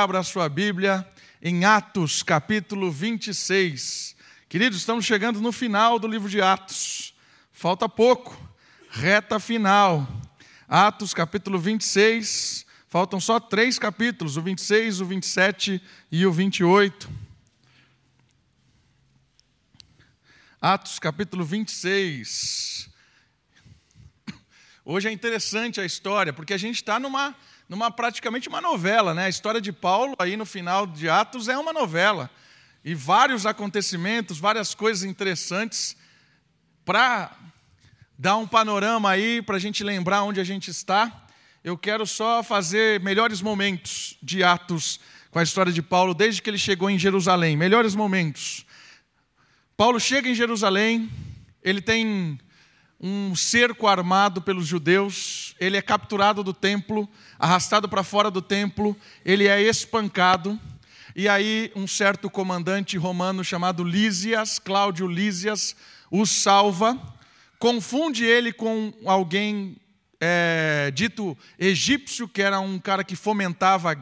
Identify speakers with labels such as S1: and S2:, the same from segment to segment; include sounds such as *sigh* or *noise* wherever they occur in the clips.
S1: Abra a sua Bíblia em Atos, capítulo 26. Queridos, estamos chegando no final do livro de Atos. Falta pouco, reta final. Atos, capítulo 26. Faltam só três capítulos: o 26, o 27 e o 28. Atos, capítulo 26. Hoje é interessante a história, porque a gente está numa numa praticamente uma novela, né? A história de Paulo aí no final de Atos é uma novela e vários acontecimentos, várias coisas interessantes para dar um panorama aí para a gente lembrar onde a gente está. Eu quero só fazer melhores momentos de Atos com a história de Paulo desde que ele chegou em Jerusalém. Melhores momentos. Paulo chega em Jerusalém, ele tem um cerco armado pelos judeus, ele é capturado do templo, arrastado para fora do templo, ele é espancado, e aí um certo comandante romano chamado Lísias, Cláudio Lísias, o salva, confunde ele com alguém é, dito egípcio, que era um cara que fomentava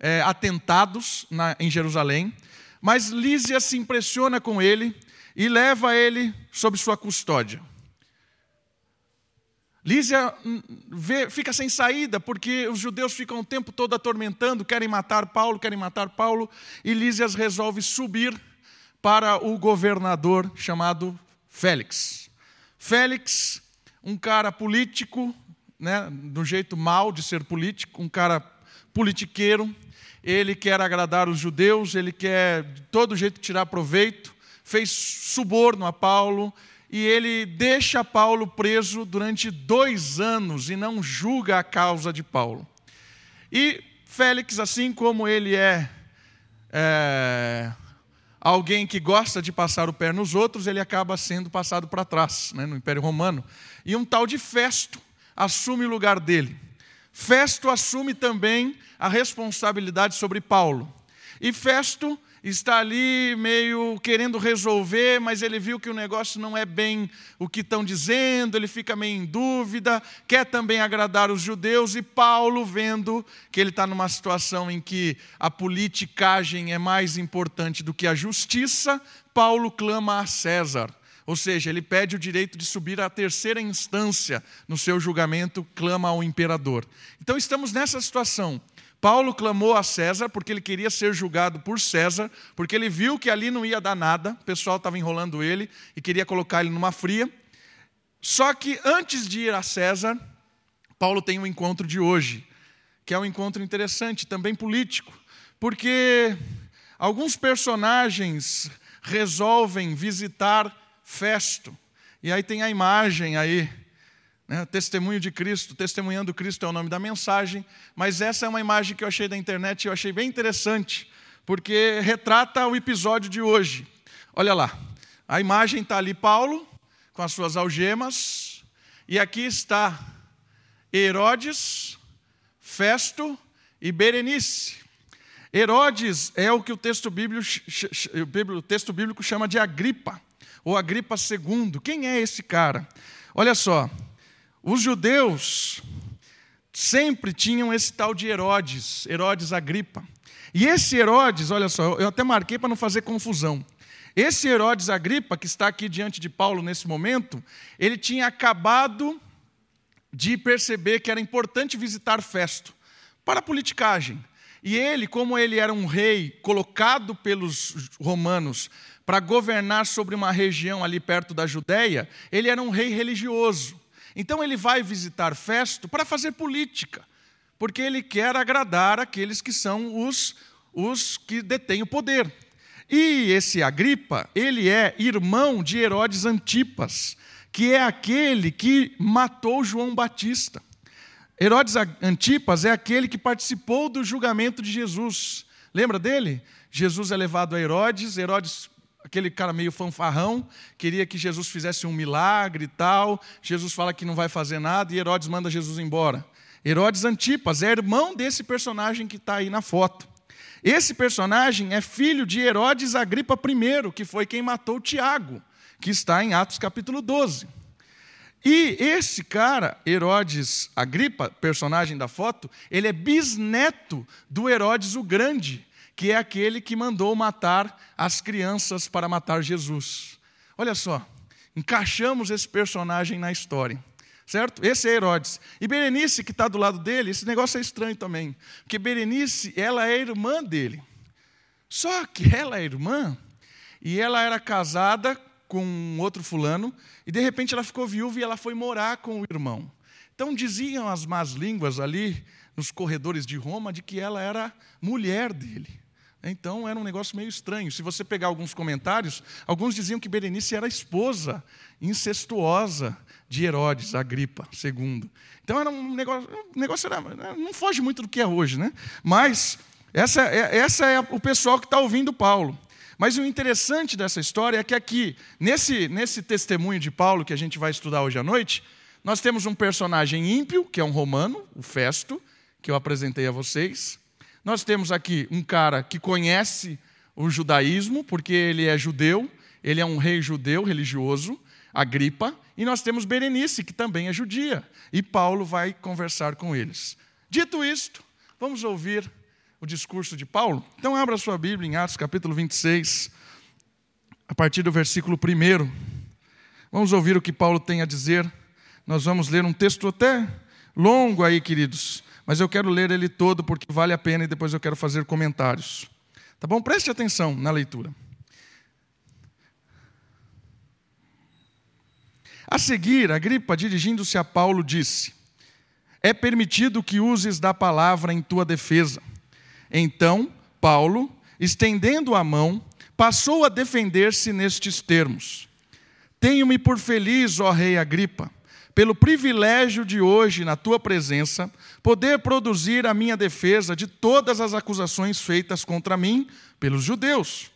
S1: é, atentados na, em Jerusalém, mas Lísias se impressiona com ele e leva ele sob sua custódia. Lísia hum, vê, fica sem saída, porque os judeus ficam o tempo todo atormentando, querem matar Paulo, querem matar Paulo, e Lísias resolve subir para o governador chamado Félix. Félix, um cara político, né, do jeito mal de ser político, um cara politiqueiro, ele quer agradar os judeus, ele quer de todo jeito tirar proveito, fez suborno a Paulo, e ele deixa Paulo preso durante dois anos e não julga a causa de Paulo. E Félix, assim como ele é, é alguém que gosta de passar o pé nos outros, ele acaba sendo passado para trás né, no Império Romano. E um tal de Festo assume o lugar dele. Festo assume também a responsabilidade sobre Paulo. E Festo está ali meio querendo resolver, mas ele viu que o negócio não é bem o que estão dizendo, ele fica meio em dúvida, quer também agradar os judeus, e Paulo, vendo que ele está numa situação em que a politicagem é mais importante do que a justiça, Paulo clama a César. Ou seja, ele pede o direito de subir à terceira instância no seu julgamento, clama ao imperador. Então estamos nessa situação. Paulo clamou a César porque ele queria ser julgado por César, porque ele viu que ali não ia dar nada, o pessoal estava enrolando ele e queria colocar ele numa fria. Só que antes de ir a César, Paulo tem um encontro de hoje, que é um encontro interessante, também político, porque alguns personagens resolvem visitar Festo. E aí tem a imagem aí né? Testemunho de Cristo, testemunhando Cristo é o nome da mensagem, mas essa é uma imagem que eu achei da internet e eu achei bem interessante, porque retrata o episódio de hoje. Olha lá, a imagem está ali, Paulo, com as suas algemas, e aqui está Herodes, Festo e Berenice. Herodes é o que o texto bíblico, o texto bíblico chama de Agripa, ou Agripa II. Quem é esse cara? Olha só, os judeus sempre tinham esse tal de Herodes, Herodes Agripa. E esse Herodes, olha só, eu até marquei para não fazer confusão. Esse Herodes Agripa, que está aqui diante de Paulo nesse momento, ele tinha acabado de perceber que era importante visitar Festo para a politicagem. E ele, como ele era um rei colocado pelos romanos para governar sobre uma região ali perto da Judéia, ele era um rei religioso. Então ele vai visitar Festo para fazer política, porque ele quer agradar aqueles que são os, os que detêm o poder. E esse Agripa, ele é irmão de Herodes Antipas, que é aquele que matou João Batista. Herodes Antipas é aquele que participou do julgamento de Jesus. Lembra dele? Jesus é levado a Herodes, Herodes aquele cara meio fanfarrão, queria que Jesus fizesse um milagre e tal. Jesus fala que não vai fazer nada e Herodes manda Jesus embora. Herodes Antipas é irmão desse personagem que está aí na foto. Esse personagem é filho de Herodes Agripa I, que foi quem matou Tiago, que está em Atos capítulo 12. E esse cara, Herodes Agripa, personagem da foto, ele é bisneto do Herodes o Grande, que é aquele que mandou matar as crianças para matar Jesus. Olha só, encaixamos esse personagem na história. Certo? Esse é Herodes. E Berenice, que está do lado dele, esse negócio é estranho também. Porque Berenice, ela é irmã dele. Só que ela é irmã e ela era casada com outro fulano, e de repente ela ficou viúva e ela foi morar com o irmão. Então diziam as más línguas ali, nos corredores de Roma, de que ela era mulher dele. Então era um negócio meio estranho. Se você pegar alguns comentários, alguns diziam que Berenice era esposa incestuosa de Herodes, Agripa II. Então era um negócio, um negócio era, não foge muito do que é hoje, né? Mas essa é, essa é o pessoal que está ouvindo Paulo. Mas o interessante dessa história é que aqui, nesse, nesse testemunho de Paulo que a gente vai estudar hoje à noite, nós temos um personagem ímpio, que é um romano, o Festo, que eu apresentei a vocês. Nós temos aqui um cara que conhece o judaísmo, porque ele é judeu, ele é um rei judeu religioso, Agripa, e nós temos Berenice, que também é judia, e Paulo vai conversar com eles. Dito isto, vamos ouvir o discurso de Paulo? Então, abra sua Bíblia em Atos capítulo 26, a partir do versículo 1. Vamos ouvir o que Paulo tem a dizer. Nós vamos ler um texto até longo aí, queridos, mas eu quero ler ele todo porque vale a pena e depois eu quero fazer comentários. Tá bom? Preste atenção na leitura. A seguir, Agripa, dirigindo-se a Paulo, disse: É permitido que uses da palavra em tua defesa. Então, Paulo, estendendo a mão, passou a defender-se nestes termos: Tenho-me por feliz, ó Rei Agripa, pelo privilégio de hoje, na tua presença, poder produzir a minha defesa de todas as acusações feitas contra mim pelos judeus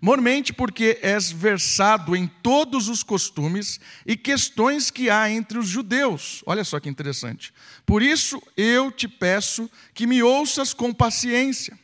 S1: mormente porque és versado em todos os costumes e questões que há entre os judeus. Olha só que interessante. Por isso eu te peço que me ouças com paciência.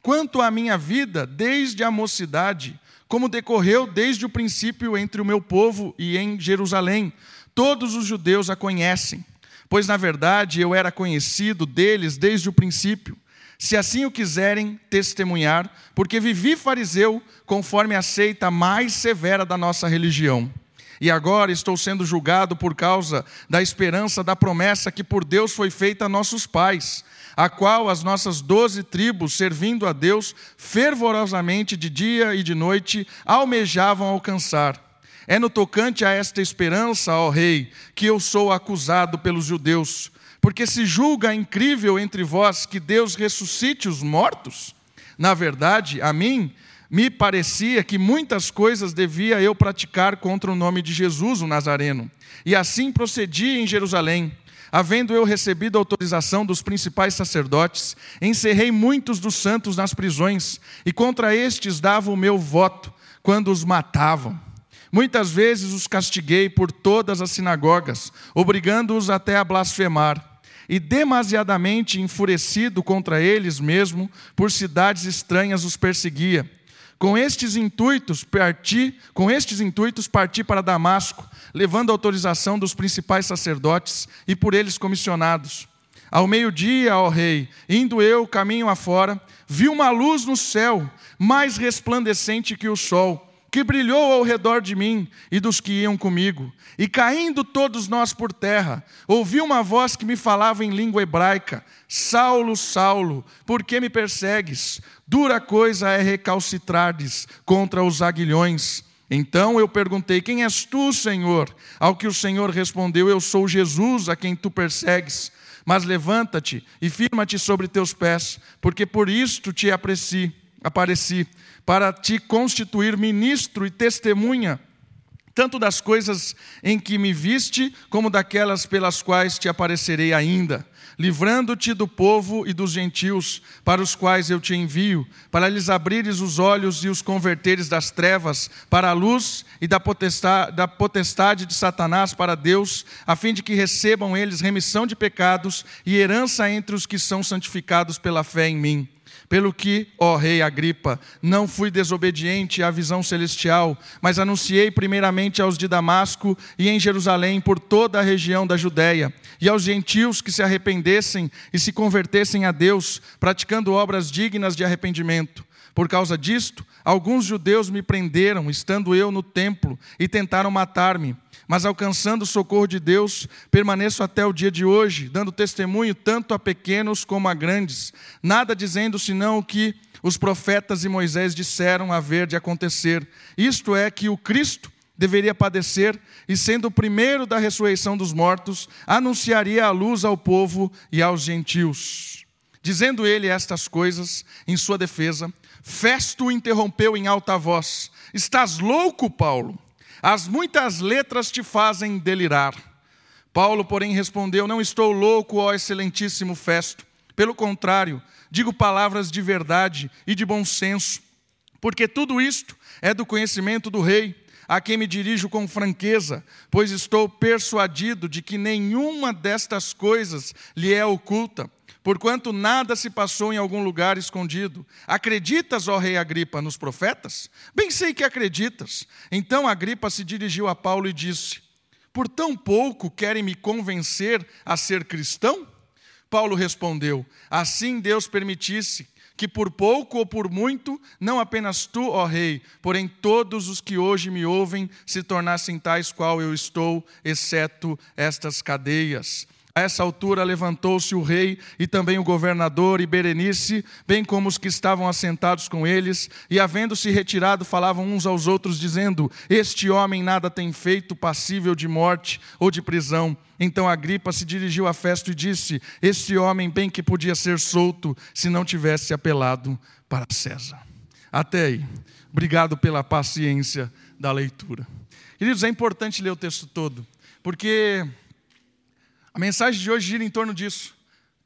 S1: Quanto à minha vida, desde a mocidade, como decorreu desde o princípio entre o meu povo e em Jerusalém, todos os judeus a conhecem, pois na verdade eu era conhecido deles desde o princípio se assim o quiserem testemunhar, porque vivi fariseu conforme a seita mais severa da nossa religião. E agora estou sendo julgado por causa da esperança da promessa que por Deus foi feita a nossos pais, a qual as nossas doze tribos, servindo a Deus fervorosamente de dia e de noite, almejavam alcançar. É no tocante a esta esperança, ó Rei, que eu sou acusado pelos judeus porque se julga incrível entre vós que Deus ressuscite os mortos? Na verdade, a mim me parecia que muitas coisas devia eu praticar contra o nome de Jesus, o Nazareno. E assim procedi em Jerusalém. Havendo eu recebido autorização dos principais sacerdotes, encerrei muitos dos santos nas prisões, e contra estes dava o meu voto, quando os matavam. Muitas vezes os castiguei por todas as sinagogas, obrigando-os até a blasfemar e demasiadamente enfurecido contra eles mesmo, por cidades estranhas os perseguia. Com estes intuitos parti, com estes intuitos parti para Damasco, levando autorização dos principais sacerdotes e por eles comissionados. Ao meio-dia, ó rei, indo eu caminho afora, vi uma luz no céu, mais resplandecente que o sol que brilhou ao redor de mim e dos que iam comigo. E caindo todos nós por terra, ouvi uma voz que me falava em língua hebraica: Saulo, Saulo, por que me persegues? Dura coisa é recalcitrares contra os aguilhões. Então eu perguntei: Quem és tu, Senhor? Ao que o Senhor respondeu: Eu sou Jesus, a quem tu persegues. Mas levanta-te e firma-te sobre teus pés, porque por isto te apareci para te constituir ministro e testemunha, tanto das coisas em que me viste, como daquelas pelas quais te aparecerei ainda, livrando-te do povo e dos gentios, para os quais eu te envio, para lhes abrires os olhos e os converteres das trevas para a luz e da potestade, da potestade de Satanás para Deus, a fim de que recebam eles remissão de pecados e herança entre os que são santificados pela fé em mim. Pelo que, ó rei Agripa, não fui desobediente à visão celestial, mas anunciei primeiramente aos de Damasco e em Jerusalém por toda a região da Judéia, e aos gentios que se arrependessem e se convertessem a Deus, praticando obras dignas de arrependimento. Por causa disto, alguns judeus me prenderam, estando eu no templo, e tentaram matar-me. Mas alcançando o socorro de Deus, permaneço até o dia de hoje, dando testemunho tanto a pequenos como a grandes, nada dizendo senão o que os profetas e Moisés disseram haver de acontecer. Isto é, que o Cristo deveria padecer e, sendo o primeiro da ressurreição dos mortos, anunciaria a luz ao povo e aos gentios. Dizendo ele estas coisas em sua defesa, Festo o interrompeu em alta voz: Estás louco, Paulo? As muitas letras te fazem delirar. Paulo, porém, respondeu: Não estou louco, ó excelentíssimo Festo. Pelo contrário, digo palavras de verdade e de bom senso, porque tudo isto é do conhecimento do rei, a quem me dirijo com franqueza, pois estou persuadido de que nenhuma destas coisas lhe é oculta porquanto nada se passou em algum lugar escondido. Acreditas, ó rei Agripa, nos profetas? Bem sei que acreditas. Então Agripa se dirigiu a Paulo e disse: Por tão pouco querem me convencer a ser cristão? Paulo respondeu: Assim Deus permitisse que por pouco ou por muito, não apenas tu, ó rei, porém todos os que hoje me ouvem se tornassem tais qual eu estou, exceto estas cadeias. A essa altura levantou-se o rei e também o governador e Berenice, bem como os que estavam assentados com eles, e havendo-se retirado, falavam uns aos outros, dizendo: Este homem nada tem feito passível de morte ou de prisão. Então Agripa se dirigiu a Festo e disse: Este homem bem que podia ser solto se não tivesse apelado para César. Até aí. Obrigado pela paciência da leitura. Queridos, é importante ler o texto todo, porque a mensagem de hoje gira em torno disso,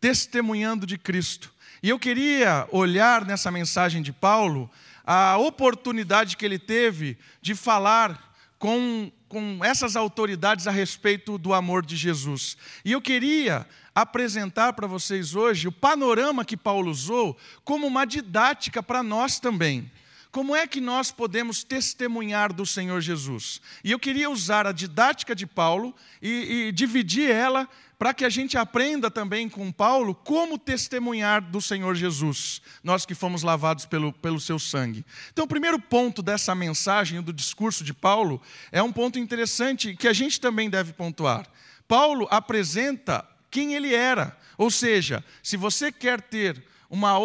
S1: testemunhando de Cristo. E eu queria olhar nessa mensagem de Paulo a oportunidade que ele teve de falar com, com essas autoridades a respeito do amor de Jesus. E eu queria apresentar para vocês hoje o panorama que Paulo usou como uma didática para nós também. Como é que nós podemos testemunhar do Senhor Jesus? E eu queria usar a didática de Paulo e, e dividir ela para que a gente aprenda também com Paulo como testemunhar do Senhor Jesus, nós que fomos lavados pelo, pelo seu sangue. Então, o primeiro ponto dessa mensagem, do discurso de Paulo, é um ponto interessante que a gente também deve pontuar. Paulo apresenta quem ele era, ou seja, se você quer ter uma,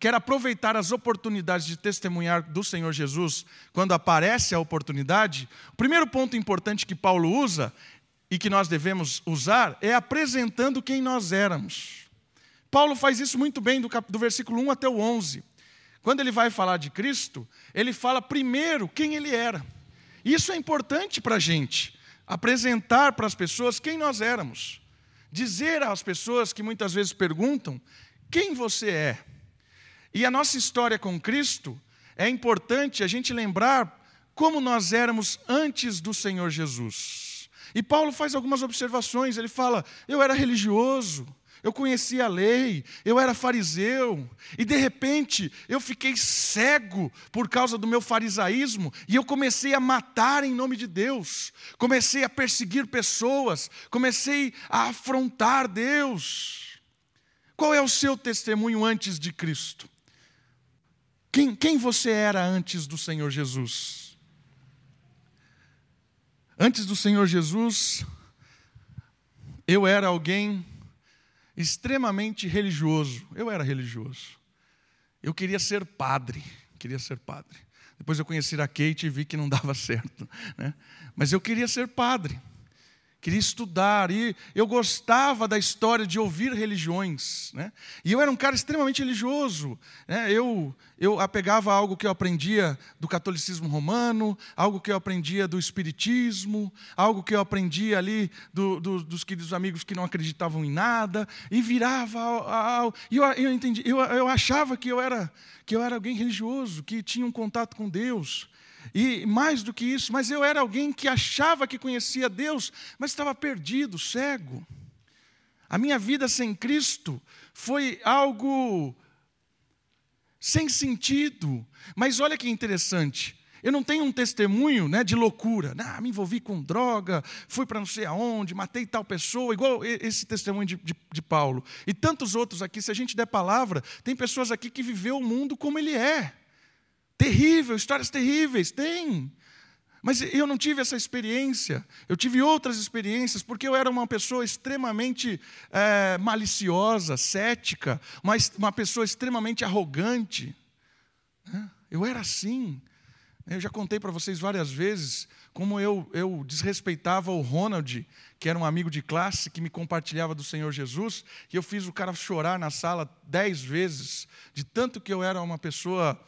S1: quer aproveitar as oportunidades de testemunhar do Senhor Jesus, quando aparece a oportunidade, o primeiro ponto importante que Paulo usa e que nós devemos usar é apresentando quem nós éramos. Paulo faz isso muito bem do, cap, do versículo 1 até o 11. Quando ele vai falar de Cristo, ele fala primeiro quem ele era. Isso é importante para a gente, apresentar para as pessoas quem nós éramos. Dizer às pessoas que muitas vezes perguntam quem você é. E a nossa história com Cristo é importante a gente lembrar como nós éramos antes do Senhor Jesus. E Paulo faz algumas observações, ele fala: eu era religioso, eu conhecia a lei, eu era fariseu, e de repente eu fiquei cego por causa do meu farisaísmo, e eu comecei a matar em nome de Deus, comecei a perseguir pessoas, comecei a afrontar Deus. Qual é o seu testemunho antes de Cristo? Quem, quem você era antes do Senhor Jesus? Antes do Senhor Jesus, eu era alguém extremamente religioso. Eu era religioso. Eu queria ser padre. Queria ser padre. Depois eu conheci a Kate e vi que não dava *laughs* certo. Né? Mas eu queria ser padre queria estudar, e eu gostava da história de ouvir religiões. Né? E eu era um cara extremamente religioso. Né? Eu, eu apegava a algo que eu aprendia do catolicismo romano, algo que eu aprendia do espiritismo, algo que eu aprendia ali do, do, dos queridos amigos que não acreditavam em nada, e virava ao, e eu, eu, entendi, eu, eu achava que eu, era, que eu era alguém religioso, que tinha um contato com Deus. E mais do que isso, mas eu era alguém que achava que conhecia Deus, mas estava perdido, cego. A minha vida sem Cristo foi algo sem sentido. Mas olha que interessante. Eu não tenho um testemunho né, de loucura. Ah, me envolvi com droga, fui para não sei aonde, matei tal pessoa, igual esse testemunho de, de, de, Paulo. E tantos outros aqui, se a gente der palavra, tem pessoas aqui que viveu o mundo como ele é. Terrível, histórias terríveis, tem. Mas eu não tive essa experiência. Eu tive outras experiências, porque eu era uma pessoa extremamente é, maliciosa, cética, uma, uma pessoa extremamente arrogante. Né? Eu era assim. Eu já contei para vocês várias vezes como eu, eu desrespeitava o Ronald, que era um amigo de classe que me compartilhava do Senhor Jesus, e eu fiz o cara chorar na sala dez vezes, de tanto que eu era uma pessoa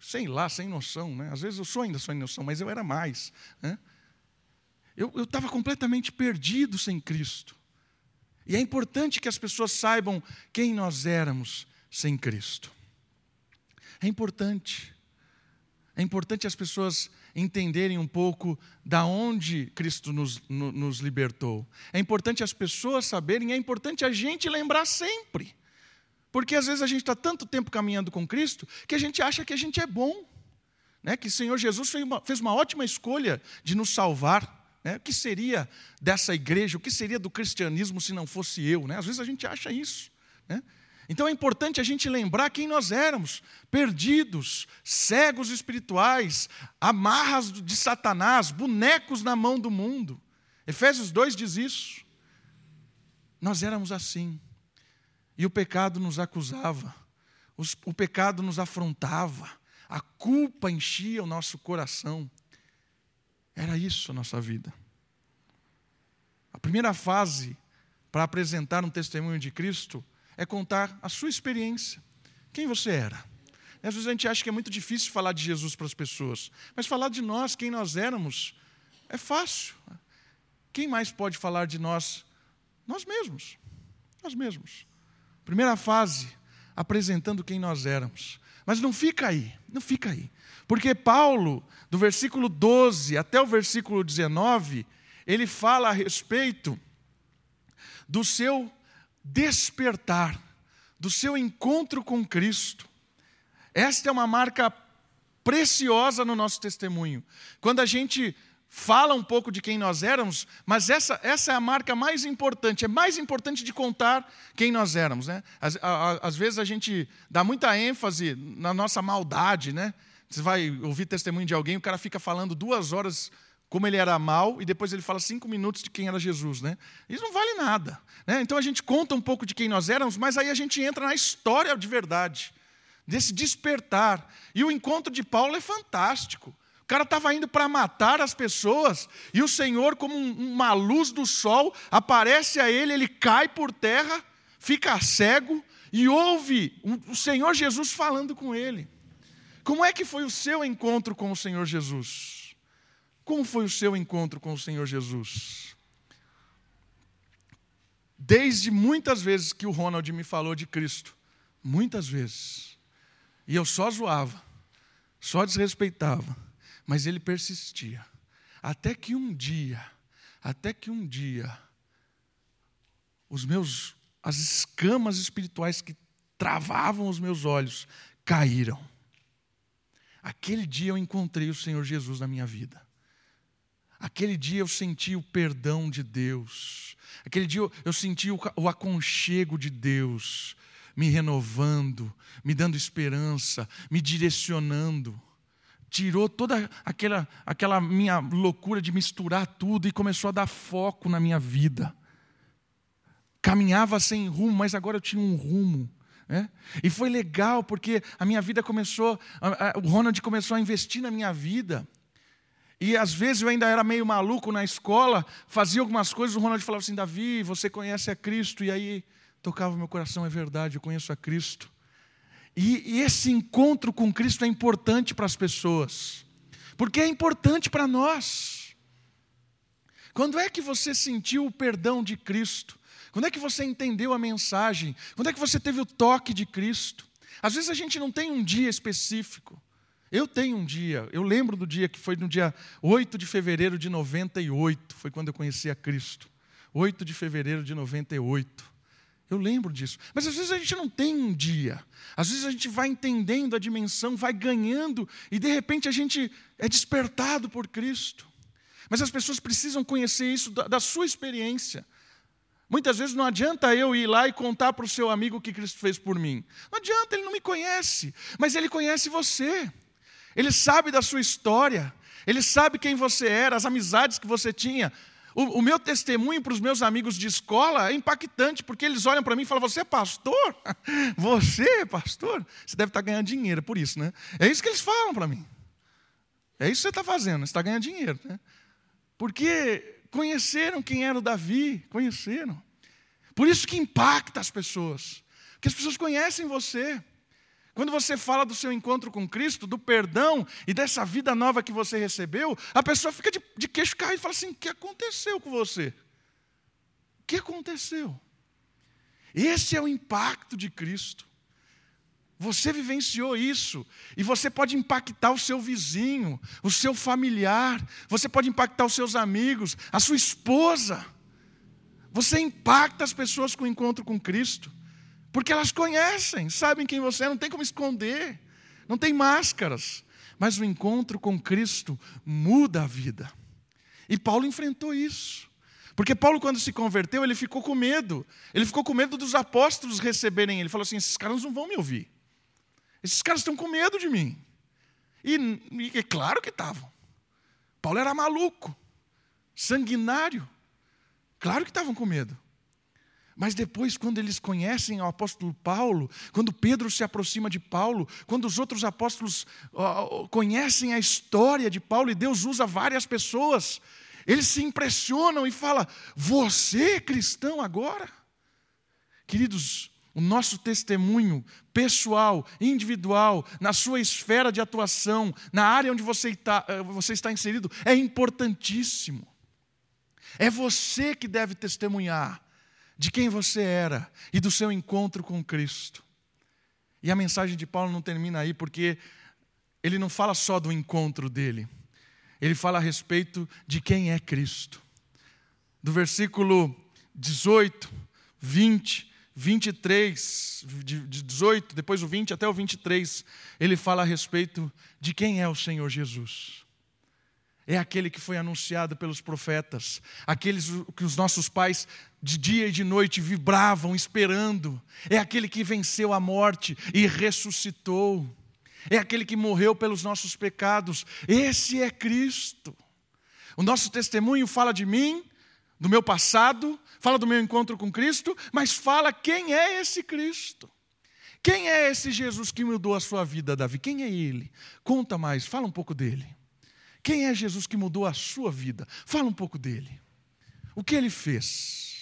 S1: sei lá, sem noção. Né? Às vezes eu sou ainda sem noção, mas eu era mais. Né? Eu estava completamente perdido sem Cristo. E é importante que as pessoas saibam quem nós éramos sem Cristo. É importante. É importante as pessoas entenderem um pouco da onde Cristo nos, no, nos libertou. É importante as pessoas saberem, é importante a gente lembrar sempre. Porque às vezes a gente está tanto tempo caminhando com Cristo que a gente acha que a gente é bom. Né? Que o Senhor Jesus fez uma, fez uma ótima escolha de nos salvar. Né? O que seria dessa igreja, o que seria do cristianismo se não fosse eu? Né? Às vezes a gente acha isso. Né? Então é importante a gente lembrar quem nós éramos: perdidos, cegos espirituais, amarras de Satanás, bonecos na mão do mundo. Efésios 2 diz isso. Nós éramos assim. E o pecado nos acusava, o pecado nos afrontava, a culpa enchia o nosso coração. Era isso a nossa vida. A primeira fase para apresentar um testemunho de Cristo é contar a sua experiência. Quem você era? Às vezes a gente acha que é muito difícil falar de Jesus para as pessoas, mas falar de nós, quem nós éramos, é fácil. Quem mais pode falar de nós? Nós mesmos. Nós mesmos. Primeira fase, apresentando quem nós éramos. Mas não fica aí, não fica aí. Porque Paulo, do versículo 12 até o versículo 19, ele fala a respeito do seu despertar, do seu encontro com Cristo. Esta é uma marca preciosa no nosso testemunho. Quando a gente fala um pouco de quem nós éramos, mas essa, essa é a marca mais importante, é mais importante de contar quem nós éramos. Né? Às, às vezes a gente dá muita ênfase na nossa maldade, né? Você vai ouvir testemunho de alguém, o cara fica falando duas horas como ele era mal, e depois ele fala cinco minutos de quem era Jesus. Né? Isso não vale nada. Né? Então a gente conta um pouco de quem nós éramos, mas aí a gente entra na história de verdade, desse despertar. E o encontro de Paulo é fantástico cara estava indo para matar as pessoas, e o Senhor, como uma luz do sol, aparece a ele, ele cai por terra, fica cego e ouve o Senhor Jesus falando com ele. Como é que foi o seu encontro com o Senhor Jesus? Como foi o seu encontro com o Senhor Jesus? Desde muitas vezes que o Ronald me falou de Cristo, muitas vezes, e eu só zoava, só desrespeitava mas ele persistia. Até que um dia, até que um dia, os meus, as escamas espirituais que travavam os meus olhos caíram. Aquele dia eu encontrei o Senhor Jesus na minha vida. Aquele dia eu senti o perdão de Deus. Aquele dia eu, senti o aconchego de Deus me renovando, me dando esperança, me direcionando tirou toda aquela, aquela minha loucura de misturar tudo e começou a dar foco na minha vida. Caminhava sem rumo, mas agora eu tinha um rumo. Né? E foi legal porque a minha vida começou, o Ronald começou a investir na minha vida. E às vezes eu ainda era meio maluco na escola, fazia algumas coisas, o Ronald falava assim: Davi, você conhece a Cristo? E aí tocava meu coração, é verdade, eu conheço a Cristo. E, e esse encontro com Cristo é importante para as pessoas, porque é importante para nós. Quando é que você sentiu o perdão de Cristo? Quando é que você entendeu a mensagem? Quando é que você teve o toque de Cristo? Às vezes a gente não tem um dia específico. Eu tenho um dia, eu lembro do dia que foi no dia 8 de fevereiro de 98, foi quando eu conheci a Cristo. 8 de fevereiro de 98. Eu lembro disso. Mas às vezes a gente não tem um dia. Às vezes a gente vai entendendo a dimensão, vai ganhando, e de repente a gente é despertado por Cristo. Mas as pessoas precisam conhecer isso da, da sua experiência. Muitas vezes não adianta eu ir lá e contar para o seu amigo o que Cristo fez por mim. Não adianta, ele não me conhece, mas ele conhece você. Ele sabe da sua história, ele sabe quem você era, as amizades que você tinha. O, o meu testemunho para os meus amigos de escola é impactante, porque eles olham para mim e falam: Você é pastor? *laughs* Você é pastor? Você deve estar ganhando dinheiro por isso, né? É isso que eles falam para mim. É isso que você está fazendo, você está ganhando dinheiro, né? Porque conheceram quem era o Davi, conheceram. Por isso que impacta as pessoas, porque as pessoas conhecem você. Quando você fala do seu encontro com Cristo, do perdão e dessa vida nova que você recebeu, a pessoa fica de, de queixo caído e fala assim: o que aconteceu com você? O que aconteceu? Esse é o impacto de Cristo. Você vivenciou isso e você pode impactar o seu vizinho, o seu familiar, você pode impactar os seus amigos, a sua esposa. Você impacta as pessoas com o encontro com Cristo, porque elas conhecem, sabem quem você é, não tem como esconder, não tem máscaras. Mas o encontro com Cristo muda a vida. E Paulo enfrentou isso. Porque Paulo, quando se converteu, ele ficou com medo. Ele ficou com medo dos apóstolos receberem ele. Ele falou assim: esses caras não vão me ouvir. Esses caras estão com medo de mim. E, e é claro que estavam. Paulo era maluco, sanguinário. Claro que estavam com medo. Mas depois, quando eles conhecem o apóstolo Paulo, quando Pedro se aproxima de Paulo, quando os outros apóstolos conhecem a história de Paulo e Deus usa várias pessoas, eles se impressionam e falam: Você é cristão agora? Queridos, o nosso testemunho pessoal, individual, na sua esfera de atuação, na área onde você está, eh, você está inserido, é importantíssimo. É você que deve testemunhar de quem você era e do seu encontro com Cristo. E a mensagem de Paulo não termina aí, porque ele não fala só do encontro dele, ele fala a respeito de quem é Cristo. Do versículo 18, 20 23, de 18, depois o 20 até o 23, ele fala a respeito de quem é o Senhor Jesus. É aquele que foi anunciado pelos profetas, aqueles que os nossos pais de dia e de noite vibravam esperando. É aquele que venceu a morte e ressuscitou. É aquele que morreu pelos nossos pecados. Esse é Cristo. O nosso testemunho fala de mim, do meu passado, fala do meu encontro com Cristo, mas fala quem é esse Cristo. Quem é esse Jesus que mudou a sua vida, Davi? Quem é ele? Conta mais, fala um pouco dele. Quem é Jesus que mudou a sua vida? Fala um pouco dele. O que ele fez?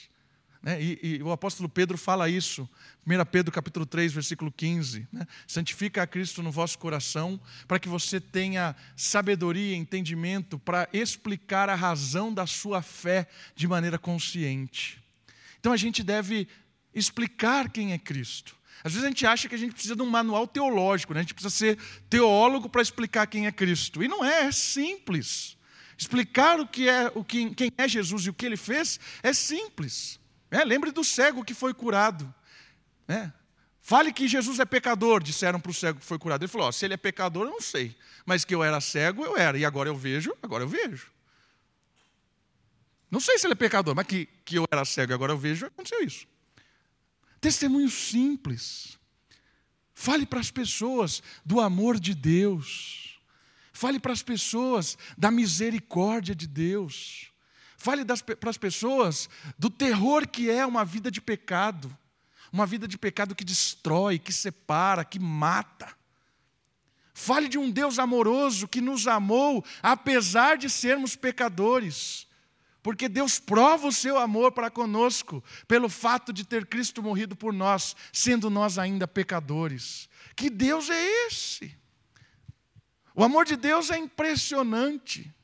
S1: Né? E, e, o apóstolo Pedro fala isso, 1 Pedro capítulo 3, versículo 15. Né? Santifica a Cristo no vosso coração, para que você tenha sabedoria e entendimento para explicar a razão da sua fé de maneira consciente. Então a gente deve explicar quem é Cristo. Às vezes a gente acha que a gente precisa de um manual teológico, né? a gente precisa ser teólogo para explicar quem é Cristo. E não é, é simples. Explicar o que é, o que, quem é Jesus e o que ele fez é simples. É, lembre do cego que foi curado. É. Fale que Jesus é pecador, disseram para o cego que foi curado. Ele falou: ó, se ele é pecador, eu não sei. Mas que eu era cego, eu era. E agora eu vejo, agora eu vejo. Não sei se ele é pecador, mas que, que eu era cego e agora eu vejo, aconteceu isso. Testemunho simples. Fale para as pessoas do amor de Deus. Fale para as pessoas da misericórdia de Deus. Fale para as pessoas do terror que é uma vida de pecado. Uma vida de pecado que destrói, que separa, que mata. Fale de um Deus amoroso que nos amou, apesar de sermos pecadores. Porque Deus prova o seu amor para conosco, pelo fato de ter Cristo morrido por nós, sendo nós ainda pecadores. Que Deus é esse? O amor de Deus é impressionante.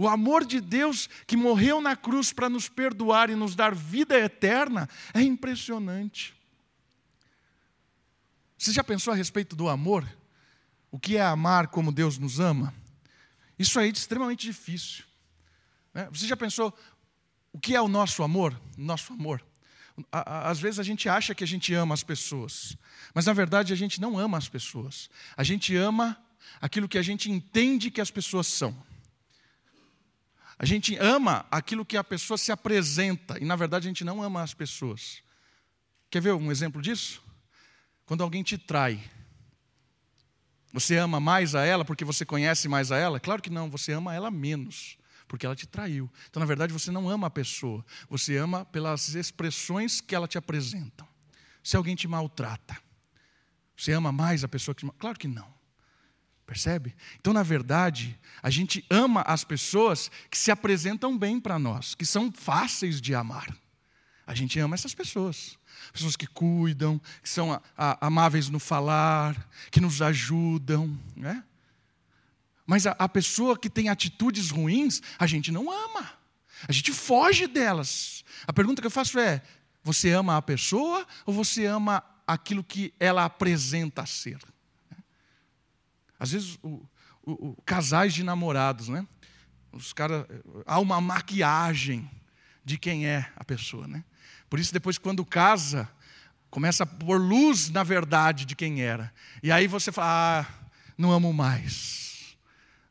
S1: O amor de Deus que morreu na cruz para nos perdoar e nos dar vida eterna é impressionante. Você já pensou a respeito do amor? O que é amar como Deus nos ama? Isso aí é extremamente difícil. Né? Você já pensou o que é o nosso amor? Nosso amor. às vezes a gente acha que a gente ama as pessoas, mas na verdade a gente não ama as pessoas. A gente ama aquilo que a gente entende que as pessoas são. A gente ama aquilo que a pessoa se apresenta, e na verdade a gente não ama as pessoas. Quer ver um exemplo disso? Quando alguém te trai, você ama mais a ela porque você conhece mais a ela? Claro que não, você ama ela menos porque ela te traiu. Então, na verdade, você não ama a pessoa, você ama pelas expressões que ela te apresenta. Se alguém te maltrata, você ama mais a pessoa que te Claro que não. Percebe? Então, na verdade, a gente ama as pessoas que se apresentam bem para nós, que são fáceis de amar. A gente ama essas pessoas. Pessoas que cuidam, que são a, a, amáveis no falar, que nos ajudam. Né? Mas a, a pessoa que tem atitudes ruins, a gente não ama. A gente foge delas. A pergunta que eu faço é: você ama a pessoa ou você ama aquilo que ela apresenta ser? Às vezes, o, o, o, casais de namorados, né? Os caras, há uma maquiagem de quem é a pessoa, né? Por isso, depois, quando casa, começa a pôr luz na verdade de quem era. E aí você fala: ah, não amo mais.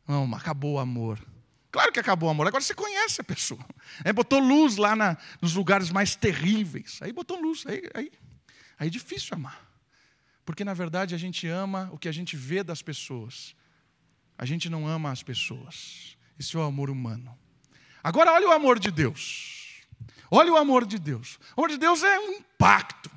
S1: Não, acabou o amor. Claro que acabou o amor. Agora você conhece a pessoa. É, botou luz lá na, nos lugares mais terríveis. Aí botou luz. Aí, aí, aí é difícil amar. Porque na verdade a gente ama o que a gente vê das pessoas. A gente não ama as pessoas. Esse é o amor humano. Agora olha o amor de Deus. Olha o amor de Deus. O amor de Deus é um impacto.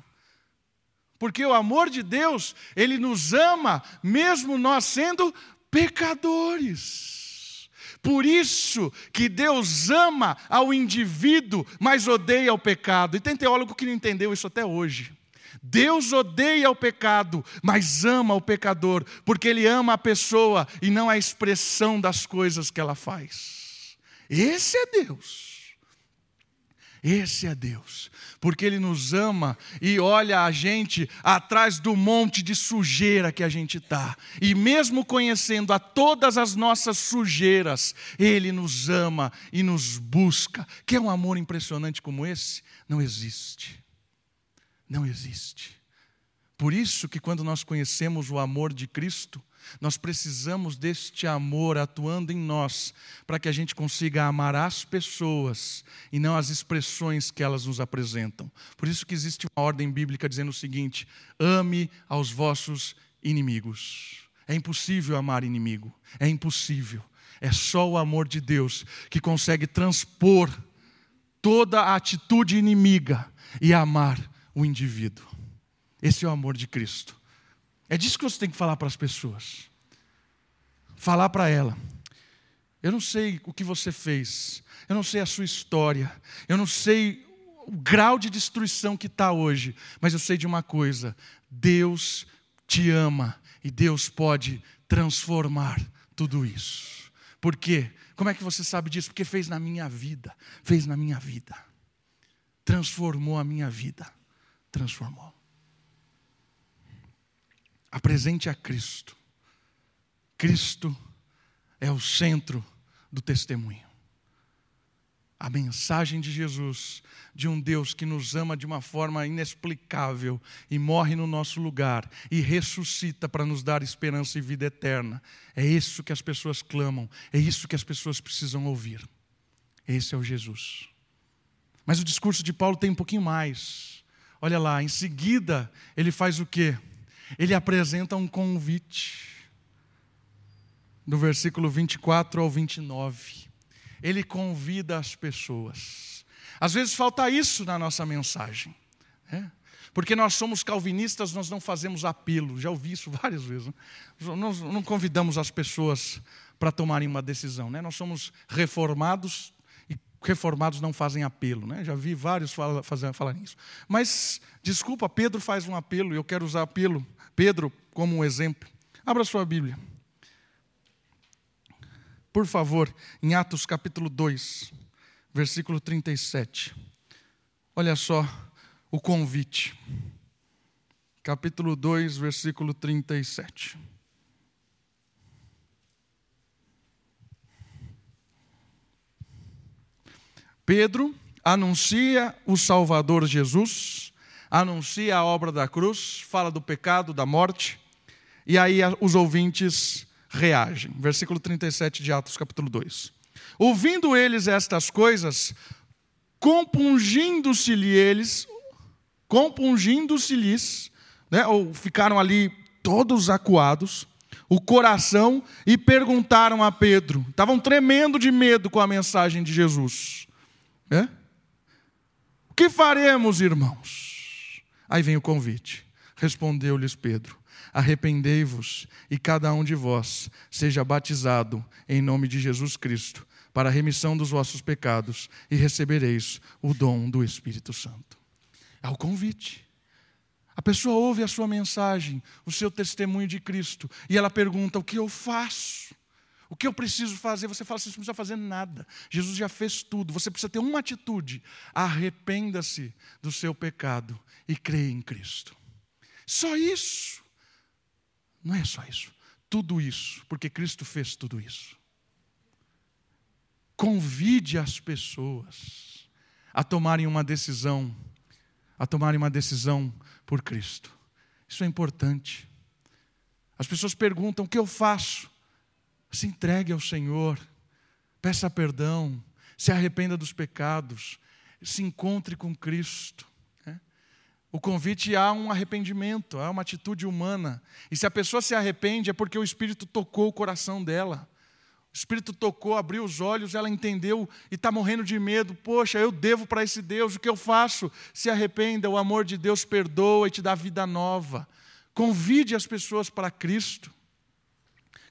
S1: Porque o amor de Deus, ele nos ama mesmo nós sendo pecadores. Por isso que Deus ama ao indivíduo, mas odeia o pecado. E tem teólogo que não entendeu isso até hoje. Deus odeia o pecado, mas ama o pecador, porque Ele ama a pessoa e não a expressão das coisas que ela faz. Esse é Deus. Esse é Deus, porque Ele nos ama e olha a gente atrás do monte de sujeira que a gente está, e mesmo conhecendo a todas as nossas sujeiras, Ele nos ama e nos busca. Quer um amor impressionante como esse? Não existe. Não existe. Por isso que quando nós conhecemos o amor de Cristo, nós precisamos deste amor atuando em nós, para que a gente consiga amar as pessoas e não as expressões que elas nos apresentam. Por isso que existe uma ordem bíblica dizendo o seguinte: ame aos vossos inimigos. É impossível amar inimigo, é impossível. É só o amor de Deus que consegue transpor toda a atitude inimiga e amar o indivíduo. Esse é o amor de Cristo. É disso que você tem que falar para as pessoas. Falar para ela. Eu não sei o que você fez, eu não sei a sua história, eu não sei o grau de destruição que está hoje, mas eu sei de uma coisa: Deus te ama e Deus pode transformar tudo isso. Por quê? Como é que você sabe disso? Porque fez na minha vida, fez na minha vida, transformou a minha vida, transformou. Apresente a Cristo. Cristo é o centro do testemunho. A mensagem de Jesus, de um Deus que nos ama de uma forma inexplicável e morre no nosso lugar e ressuscita para nos dar esperança e vida eterna. É isso que as pessoas clamam, é isso que as pessoas precisam ouvir. Esse é o Jesus. Mas o discurso de Paulo tem um pouquinho mais. Olha lá, em seguida, ele faz o quê? ele apresenta um convite. Do versículo 24 ao 29. Ele convida as pessoas. Às vezes falta isso na nossa mensagem. Né? Porque nós somos calvinistas, nós não fazemos apelo. Já ouvi isso *laughs* várias vezes. Né? Nós não convidamos as pessoas para tomarem uma decisão. Né? Nós somos reformados reformados não fazem apelo. Né? Já vi vários falar, falar nisso. Mas, desculpa, Pedro faz um apelo e eu quero usar apelo Pedro como um exemplo. Abra sua Bíblia. Por favor, em Atos capítulo 2, versículo 37. Olha só o convite. Capítulo 2, versículo 37. Pedro, anuncia o Salvador Jesus, anuncia a obra da cruz, fala do pecado, da morte, e aí os ouvintes reagem. Versículo 37 de Atos, capítulo 2. Ouvindo eles estas coisas, compungindo-se-lhe eles, compungindo-se-lhes, né, ou ficaram ali todos acuados, o coração, e perguntaram a Pedro. Estavam tremendo de medo com a mensagem de Jesus. É? O que faremos, irmãos? Aí vem o convite. Respondeu-lhes Pedro: Arrependei-vos e cada um de vós seja batizado em nome de Jesus Cristo para a remissão dos vossos pecados e recebereis o dom do Espírito Santo. É o convite. A pessoa ouve a sua mensagem, o seu testemunho de Cristo, e ela pergunta: o que eu faço? O que eu preciso fazer? Você fala, você não precisa fazer nada. Jesus já fez tudo. Você precisa ter uma atitude: arrependa-se do seu pecado e creia em Cristo. Só isso. Não é só isso. Tudo isso, porque Cristo fez tudo isso. Convide as pessoas a tomarem uma decisão, a tomarem uma decisão por Cristo. Isso é importante. As pessoas perguntam: o que eu faço? Se entregue ao Senhor, peça perdão, se arrependa dos pecados, se encontre com Cristo. Né? O convite há um arrependimento, há uma atitude humana. E se a pessoa se arrepende, é porque o Espírito tocou o coração dela. O Espírito tocou, abriu os olhos, ela entendeu e está morrendo de medo. Poxa, eu devo para esse Deus, o que eu faço? Se arrependa, o amor de Deus perdoa e te dá vida nova. Convide as pessoas para Cristo.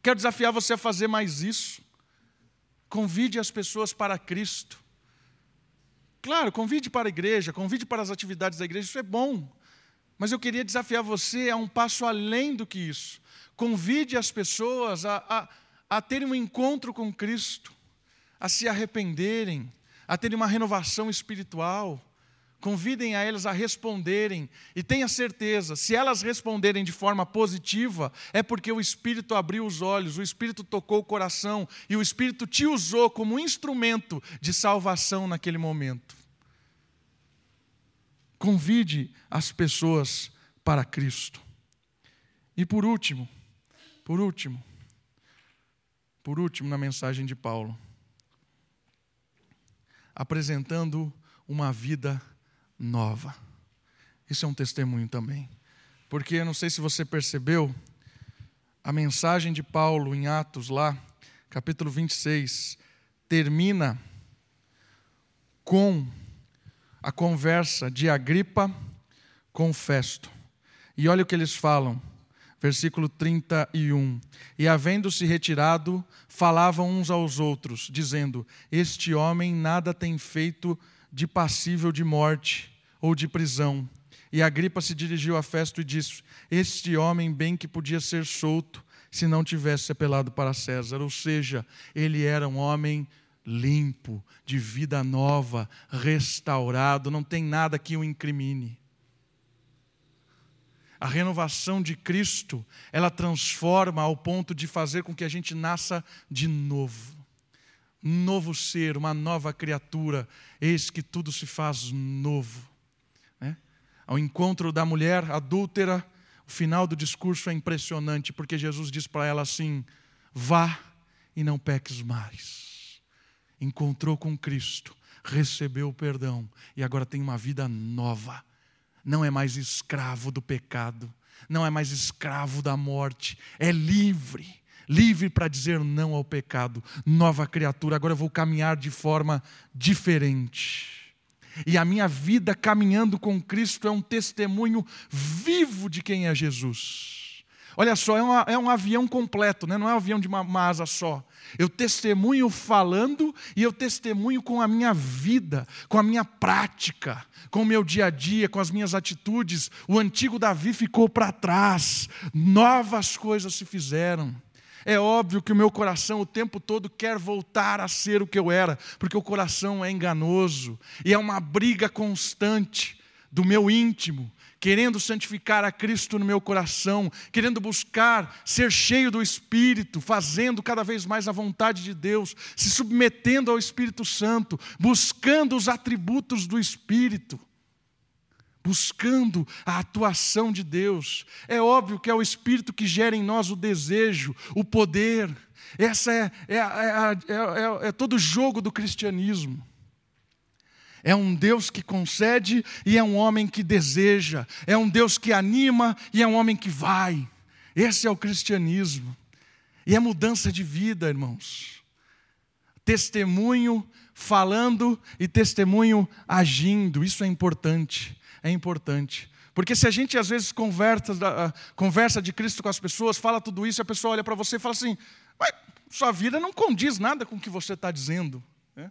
S1: Quero desafiar você a fazer mais isso. Convide as pessoas para Cristo. Claro, convide para a igreja, convide para as atividades da igreja, isso é bom. Mas eu queria desafiar você a um passo além do que isso. Convide as pessoas a, a a terem um encontro com Cristo, a se arrependerem, a terem uma renovação espiritual. Convidem a elas a responderem e tenha certeza, se elas responderem de forma positiva, é porque o Espírito abriu os olhos, o Espírito tocou o coração e o Espírito te usou como instrumento de salvação naquele momento. Convide as pessoas para Cristo. E por último, por último, por último, na mensagem de Paulo, apresentando uma vida nova. Isso é um testemunho também. Porque eu não sei se você percebeu, a mensagem de Paulo em Atos, lá, capítulo 26, termina com a conversa de Agripa com Festo. E olha o que eles falam versículo 31. E havendo-se retirado, falavam uns aos outros, dizendo: Este homem nada tem feito de passível de morte ou de prisão. E Agripa se dirigiu a Festo e disse: Este homem bem que podia ser solto se não tivesse apelado para César. Ou seja, ele era um homem limpo, de vida nova, restaurado, não tem nada que o incrimine. A renovação de Cristo, ela transforma ao ponto de fazer com que a gente nasça de novo. Um novo ser, uma nova criatura, eis que tudo se faz novo. Ao encontro da mulher adúltera, o final do discurso é impressionante, porque Jesus diz para ela assim: vá e não peques mais. Encontrou com Cristo, recebeu o perdão e agora tem uma vida nova não é mais escravo do pecado, não é mais escravo da morte, é livre. Livre para dizer não ao pecado, nova criatura, agora eu vou caminhar de forma diferente. E a minha vida caminhando com Cristo é um testemunho vivo de quem é Jesus. Olha só, é, uma, é um avião completo, né? não é um avião de uma, uma asa só. Eu testemunho falando e eu testemunho com a minha vida, com a minha prática, com o meu dia a dia, com as minhas atitudes. O antigo Davi ficou para trás, novas coisas se fizeram. É óbvio que o meu coração o tempo todo quer voltar a ser o que eu era, porque o coração é enganoso e é uma briga constante do meu íntimo querendo santificar a Cristo no meu coração, querendo buscar ser cheio do Espírito, fazendo cada vez mais a vontade de Deus, se submetendo ao Espírito Santo, buscando os atributos do Espírito buscando a atuação de Deus. É óbvio que é o Espírito que gera em nós o desejo, o poder. Essa é, é, é, é todo o jogo do cristianismo. É um Deus que concede e é um homem que deseja. É um Deus que anima e é um homem que vai. Esse é o cristianismo. E é mudança de vida, irmãos. Testemunho falando e testemunho agindo. Isso é importante é importante. Porque se a gente às vezes conversa, conversa de Cristo com as pessoas, fala tudo isso, e a pessoa olha para você e fala assim: sua vida não condiz nada com o que você está dizendo. Né?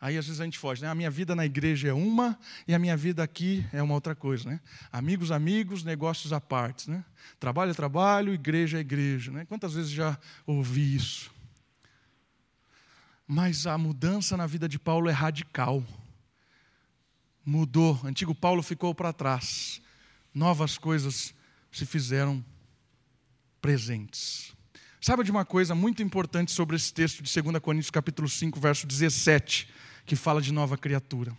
S1: Aí às vezes a gente foge, né? A minha vida na igreja é uma e a minha vida aqui é uma outra coisa, né? Amigos, amigos, negócios à parte, né? Trabalho é trabalho, igreja é igreja, né? Quantas vezes já ouvi isso? Mas a mudança na vida de Paulo é radical mudou, antigo Paulo ficou para trás, novas coisas se fizeram presentes. Sabe de uma coisa muito importante sobre esse texto de 2 Coríntios capítulo 5, verso 17, que fala de nova criatura.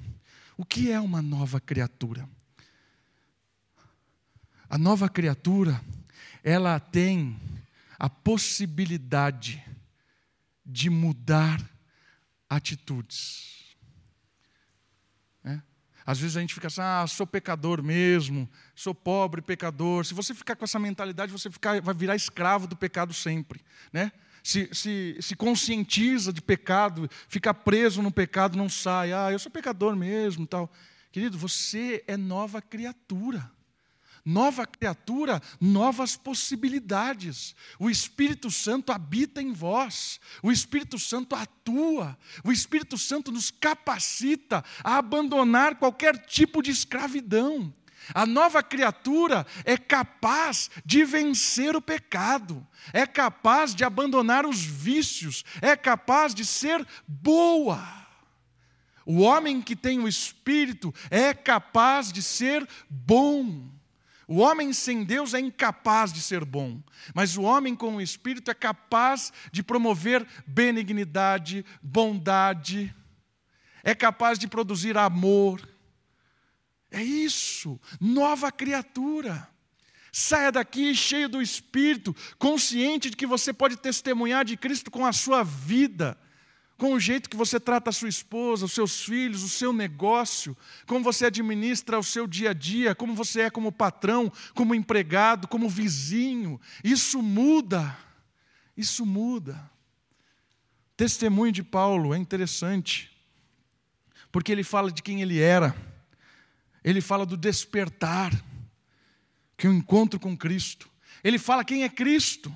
S1: O que é uma nova criatura? A nova criatura, ela tem a possibilidade de mudar atitudes. Às vezes a gente fica assim, ah, sou pecador mesmo, sou pobre pecador. Se você ficar com essa mentalidade, você ficar, vai virar escravo do pecado sempre. Né? Se, se, se conscientiza de pecado, fica preso no pecado, não sai. Ah, eu sou pecador mesmo tal. Querido, você é nova criatura. Nova criatura, novas possibilidades. O Espírito Santo habita em vós, o Espírito Santo atua, o Espírito Santo nos capacita a abandonar qualquer tipo de escravidão. A nova criatura é capaz de vencer o pecado, é capaz de abandonar os vícios, é capaz de ser boa. O homem que tem o Espírito é capaz de ser bom. O homem sem Deus é incapaz de ser bom, mas o homem com o Espírito é capaz de promover benignidade, bondade, é capaz de produzir amor. É isso, nova criatura. Saia daqui cheio do Espírito, consciente de que você pode testemunhar de Cristo com a sua vida com o jeito que você trata a sua esposa, os seus filhos, o seu negócio, como você administra o seu dia a dia, como você é como patrão, como empregado, como vizinho. Isso muda. Isso muda. Testemunho de Paulo é interessante, porque ele fala de quem ele era, ele fala do despertar, que é o um encontro com Cristo, ele fala quem é Cristo,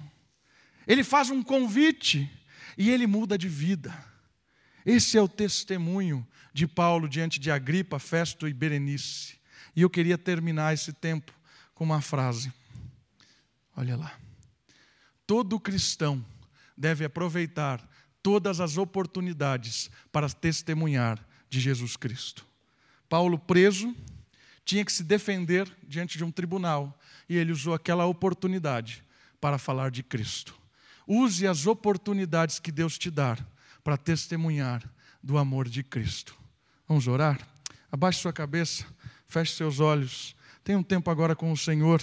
S1: ele faz um convite e ele muda de vida. Esse é o testemunho de Paulo diante de Agripa, Festo e Berenice. E eu queria terminar esse tempo com uma frase. Olha lá. Todo cristão deve aproveitar todas as oportunidades para testemunhar de Jesus Cristo. Paulo, preso, tinha que se defender diante de um tribunal e ele usou aquela oportunidade para falar de Cristo. Use as oportunidades que Deus te dá para testemunhar do amor de Cristo. Vamos orar? Abaixe sua cabeça, feche seus olhos. Tenha um tempo agora com o Senhor.